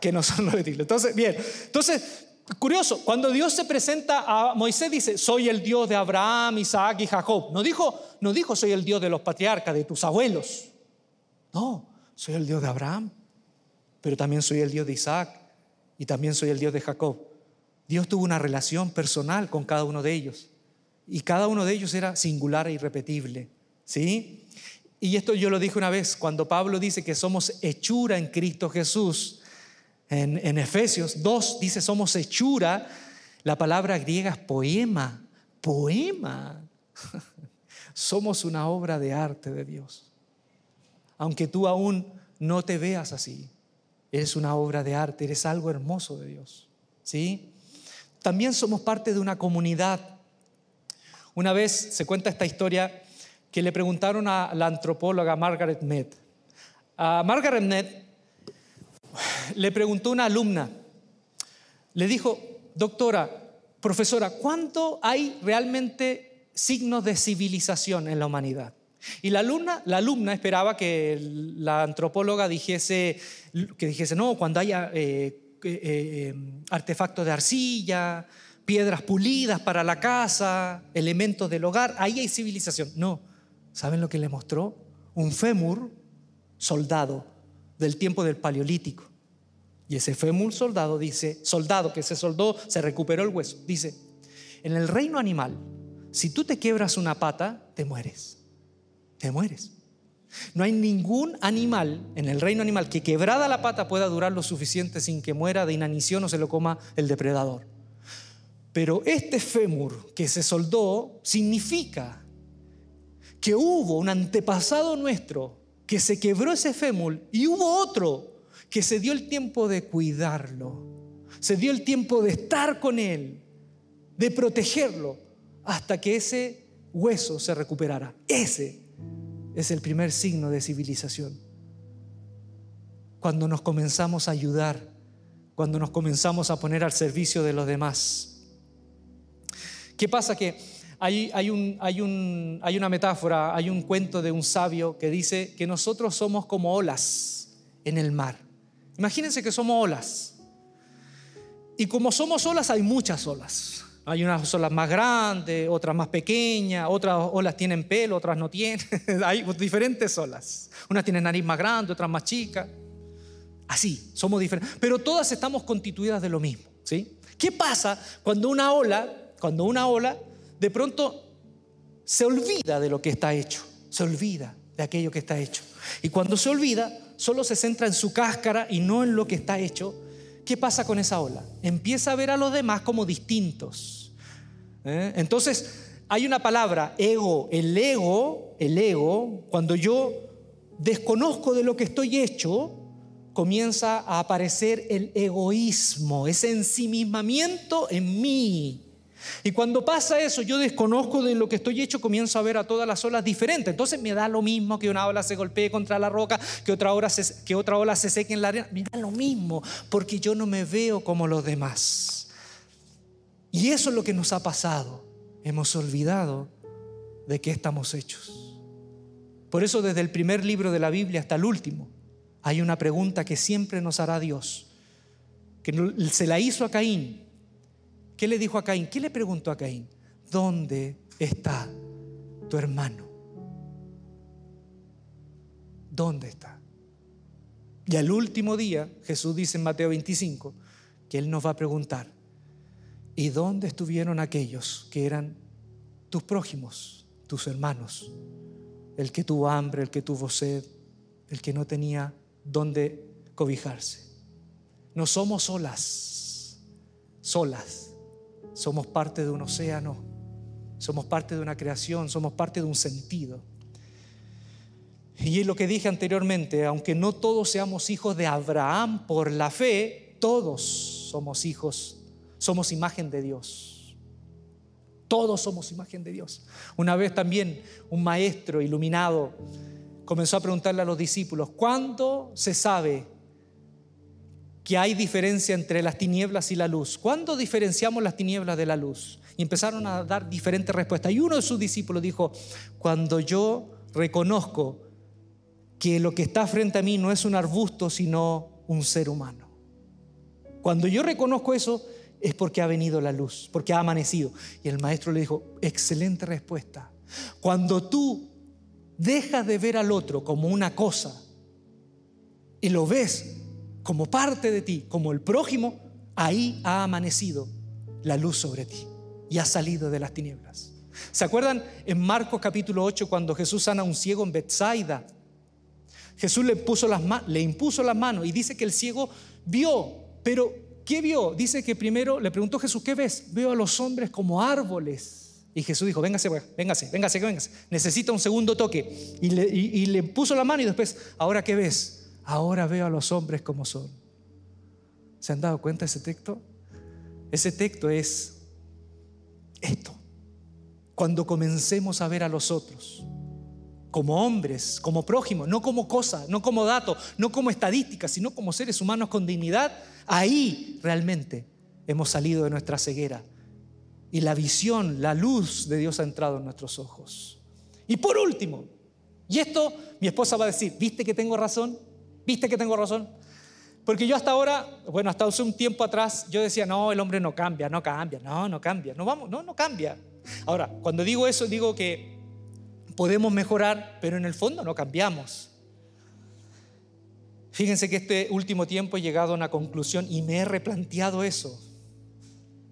que no son repetibles. Entonces, bien, entonces, curioso, cuando Dios se presenta a Moisés dice, soy el Dios de Abraham, Isaac y Jacob. No dijo, no dijo, soy el Dios de los patriarcas, de tus abuelos. No, soy el Dios de Abraham, pero también soy el Dios de Isaac y también soy el Dios de Jacob. Dios tuvo una relación personal con cada uno de ellos y cada uno de ellos era singular e irrepetible. ¿Sí? Y esto yo lo dije una vez, cuando Pablo dice que somos hechura en Cristo Jesús, en, Efesios 2 dice somos hechura, la palabra griega es poema, poema. somos una obra de arte de Dios aunque tú aún no te veas así. Eres una obra de arte, eres algo hermoso de Dios. ¿Sí? También somos parte de una comunidad. Una vez se cuenta esta historia que le preguntaron a la antropóloga Margaret Mead. A Margaret Mead le preguntó una alumna, le dijo, doctora, profesora, ¿cuánto hay realmente signos de civilización en la humanidad? Y la alumna, la alumna esperaba que la antropóloga dijese, que dijese, no, cuando haya eh, eh, eh, artefactos de arcilla, piedras pulidas para la casa, elementos del hogar, ahí hay civilización. No, ¿saben lo que le mostró? Un fémur soldado del tiempo del paleolítico. Y ese fémur soldado dice, soldado que se soldó, se recuperó el hueso, dice, en el reino animal, si tú te quiebras una pata, te mueres te mueres. No hay ningún animal en el reino animal que quebrada la pata pueda durar lo suficiente sin que muera de inanición o se lo coma el depredador. Pero este fémur que se soldó significa que hubo un antepasado nuestro que se quebró ese fémur y hubo otro que se dio el tiempo de cuidarlo, se dio el tiempo de estar con él, de protegerlo, hasta que ese hueso se recuperara. Ese es el primer signo de civilización. Cuando nos comenzamos a ayudar, cuando nos comenzamos a poner al servicio de los demás. ¿Qué pasa? Que hay, hay, un, hay, un, hay una metáfora, hay un cuento de un sabio que dice que nosotros somos como olas en el mar. Imagínense que somos olas. Y como somos olas hay muchas olas. Hay unas olas más grandes, otras más pequeñas, otras olas tienen pelo, otras no tienen. Hay diferentes olas. Unas tienen nariz más grande, otras más chica. Así, somos diferentes. Pero todas estamos constituidas de lo mismo. ¿sí? ¿Qué pasa cuando una ola, cuando una ola de pronto se olvida de lo que está hecho? Se olvida de aquello que está hecho. Y cuando se olvida, solo se centra en su cáscara y no en lo que está hecho ¿qué pasa con esa ola? Empieza a ver a los demás como distintos. ¿eh? Entonces, hay una palabra, ego. El ego, el ego, cuando yo desconozco de lo que estoy hecho, comienza a aparecer el egoísmo, ese ensimismamiento en mí. Y cuando pasa eso, yo desconozco de lo que estoy hecho, comienzo a ver a todas las olas diferentes. Entonces me da lo mismo que una ola se golpee contra la roca, que otra, ola se, que otra ola se seque en la arena. Me da lo mismo, porque yo no me veo como los demás. Y eso es lo que nos ha pasado. Hemos olvidado de qué estamos hechos. Por eso desde el primer libro de la Biblia hasta el último, hay una pregunta que siempre nos hará Dios, que se la hizo a Caín ¿Qué le dijo a Caín? ¿Qué le preguntó a Caín? ¿Dónde está tu hermano? ¿Dónde está? Y al último día, Jesús dice en Mateo 25, que Él nos va a preguntar, ¿y dónde estuvieron aquellos que eran tus prójimos, tus hermanos? El que tuvo hambre, el que tuvo sed, el que no tenía dónde cobijarse. No somos solas, solas somos parte de un océano, somos parte de una creación, somos parte de un sentido. Y es lo que dije anteriormente, aunque no todos seamos hijos de Abraham por la fe, todos somos hijos, somos imagen de Dios. Todos somos imagen de Dios. Una vez también un maestro iluminado comenzó a preguntarle a los discípulos, ¿cuándo se sabe que hay diferencia entre las tinieblas y la luz? ¿Cuándo diferenciamos las tinieblas de la luz? Y empezaron a dar diferentes respuestas. Y uno de sus discípulos dijo, cuando yo reconozco que lo que está frente a mí no es un arbusto, sino un ser humano. Cuando yo reconozco eso, es porque ha venido la luz, porque ha amanecido. Y el maestro le dijo, excelente respuesta. Cuando tú dejas de ver al otro como una cosa y lo ves como parte de ti, como el prójimo, ahí ha amanecido la luz sobre ti y ha salido de las tinieblas. ¿Se acuerdan en Marcos capítulo 8 cuando Jesús sana a un ciego en Bethsaida? Jesús le, puso las le impuso las manos y dice que el ciego vio, pero ¿qué vio? Dice que primero le preguntó Jesús, ¿qué ves? Veo a los hombres como árboles. Y Jesús dijo, véngase, véngase, véngase, véngase. Necesita un segundo toque. Y le, y le puso la mano y después, ¿ahora qué ves? Ahora veo a los hombres como son. ¿Se han dado cuenta de ese texto? Ese texto es esto. Cuando comencemos a ver a los otros como hombres, como prójimos, no como cosa, no como dato, no como estadística, sino como seres humanos con dignidad, ahí realmente hemos salido de nuestra ceguera. Y la visión, la luz de Dios ha entrado en nuestros ojos. Y por último, y esto mi esposa va a decir, ¿viste que tengo razón? ¿Viste que tengo razón? Porque yo hasta ahora, bueno, hasta hace un tiempo atrás, yo decía, no, el hombre no cambia, no cambia, no, no cambia, no vamos, no, no cambia. Ahora, cuando digo eso, digo que podemos mejorar, pero en el fondo no cambiamos. Fíjense que este último tiempo he llegado a una conclusión y me he replanteado eso.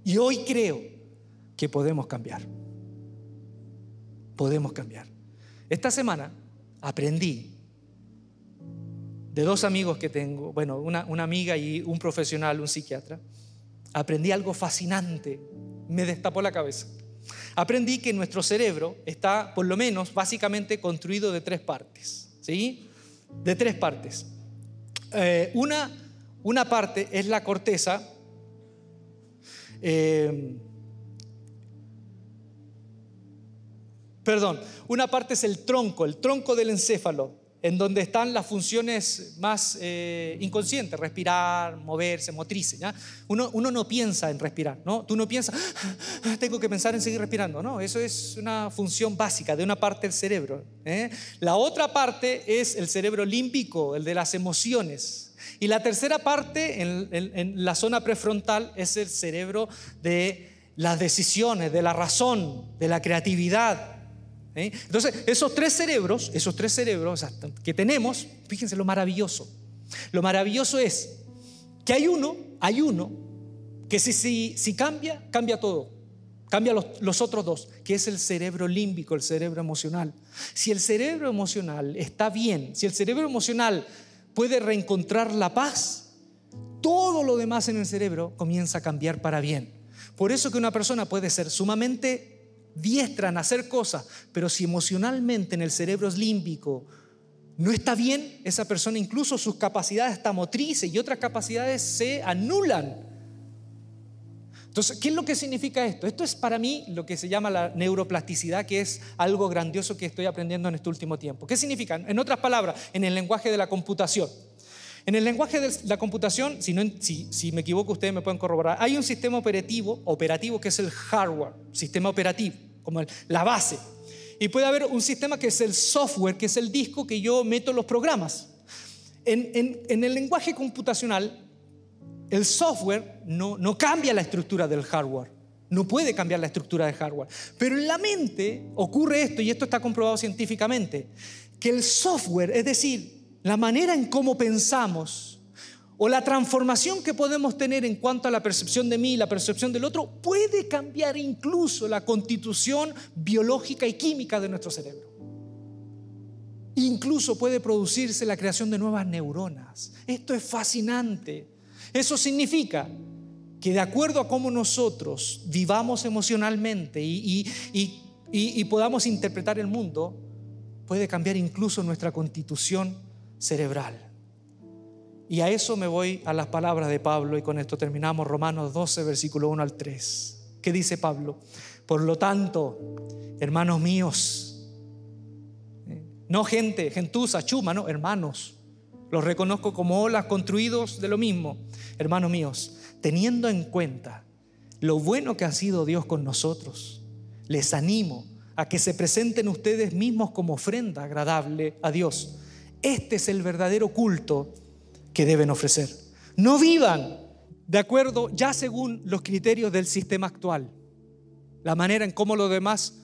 Y hoy creo que podemos cambiar. Podemos cambiar. Esta semana aprendí de dos amigos que tengo, bueno, una, una amiga y un profesional, un psiquiatra, aprendí algo fascinante, me destapó la cabeza. Aprendí que nuestro cerebro está, por lo menos, básicamente construido de tres partes. ¿Sí? De tres partes. Eh, una, una, parte es la corteza. Eh, perdón, una parte es el tronco, el tronco del encéfalo en donde están las funciones más eh, inconscientes, respirar, moverse, motrices. Uno, no piensa en respirar, ¿no? Tú no piensas, ah, tengo que pensar en seguir respirando, no, eso es una función básica de una parte del cerebro. ¿eh? La otra parte es el cerebro límbico, el de las emociones. Y la tercera parte, en la zona prefrontal, es el cerebro de las decisiones, de la razón, de la creatividad, ¿eh? Entonces, esos tres cerebros, esos tres cerebros que tenemos, fíjense lo maravilloso. Lo maravilloso es que hay uno, hay uno, que si, si, si cambia, cambia todo. Cambia los, los, otros dos, que es el cerebro límbico, el cerebro emocional. Si el cerebro emocional está bien, si el cerebro emocional puede reencontrar la paz, todo lo demás en el cerebro comienza a cambiar para bien. Por eso que una persona puede ser sumamente diestra en hacer cosas, pero si emocionalmente en el cerebro es límbico no está bien, esa persona incluso sus capacidades hasta motrices y otras capacidades se anulan. Entonces, ¿qué es lo que significa esto? Esto es para mí lo que se llama la neuroplasticidad, que es algo grandioso que estoy aprendiendo en este último tiempo. ¿Qué significa? En otras palabras, en el lenguaje de la computación. En el lenguaje de la computación, si, no, si, si, me equivoco ustedes me pueden corroborar, hay un sistema operativo, operativo que es el hardware, sistema operativo, como la base. Y puede haber un sistema que es el software, que es el disco que yo meto los programas. En, en, en el lenguaje computacional, el software no, no cambia la estructura del hardware. No puede cambiar la estructura del hardware. Pero en la mente ocurre esto, y esto está comprobado científicamente, que el software, es decir, la manera en cómo pensamos o la transformación que podemos tener en cuanto a la percepción de mí y la percepción del otro puede cambiar incluso la constitución biológica y química de nuestro cerebro. Incluso puede producirse la creación de nuevas neuronas. Esto es fascinante. Eso significa que de acuerdo a cómo nosotros vivamos emocionalmente y, podamos interpretar el mundo, puede cambiar incluso nuestra constitución cerebral. Y a eso me voy a las palabras de Pablo y con esto terminamos Romanos 12, versículo 1 al 3. ¿Qué dice Pablo? Por lo tanto, hermanos míos, eh, no gente, gentuza, chuma, no, hermanos, los reconozco como olas construidos de lo mismo, hermanos míos, teniendo en cuenta lo bueno que ha sido Dios con nosotros, les animo a que se presenten ustedes mismos como ofrenda agradable a Dios. Este es el verdadero culto que deben ofrecer. No vivan de acuerdo ya según los criterios del sistema actual, la manera en cómo los demás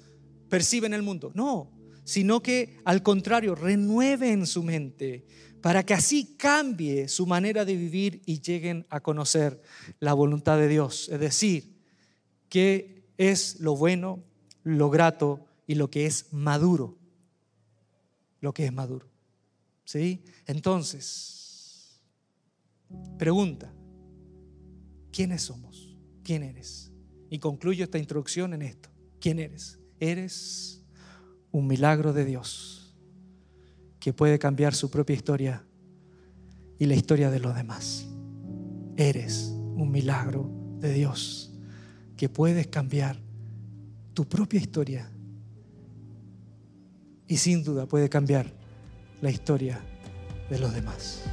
perciben el mundo. No, sino que al contrario, renueven su mente para que así cambie su manera de vivir y lleguen a conocer la voluntad de Dios. Es decir, qué es lo bueno, lo grato y lo que es maduro. Lo que es maduro. ¿Sí? Entonces, pregunta, ¿quiénes somos? ¿Quién eres? Y concluyo esta introducción en esto. ¿Quién eres? Eres un milagro de Dios que puede cambiar su propia historia y la historia de los demás. Eres un milagro de Dios que puedes cambiar tu propia historia y sin duda puede cambiar la historia de los demás.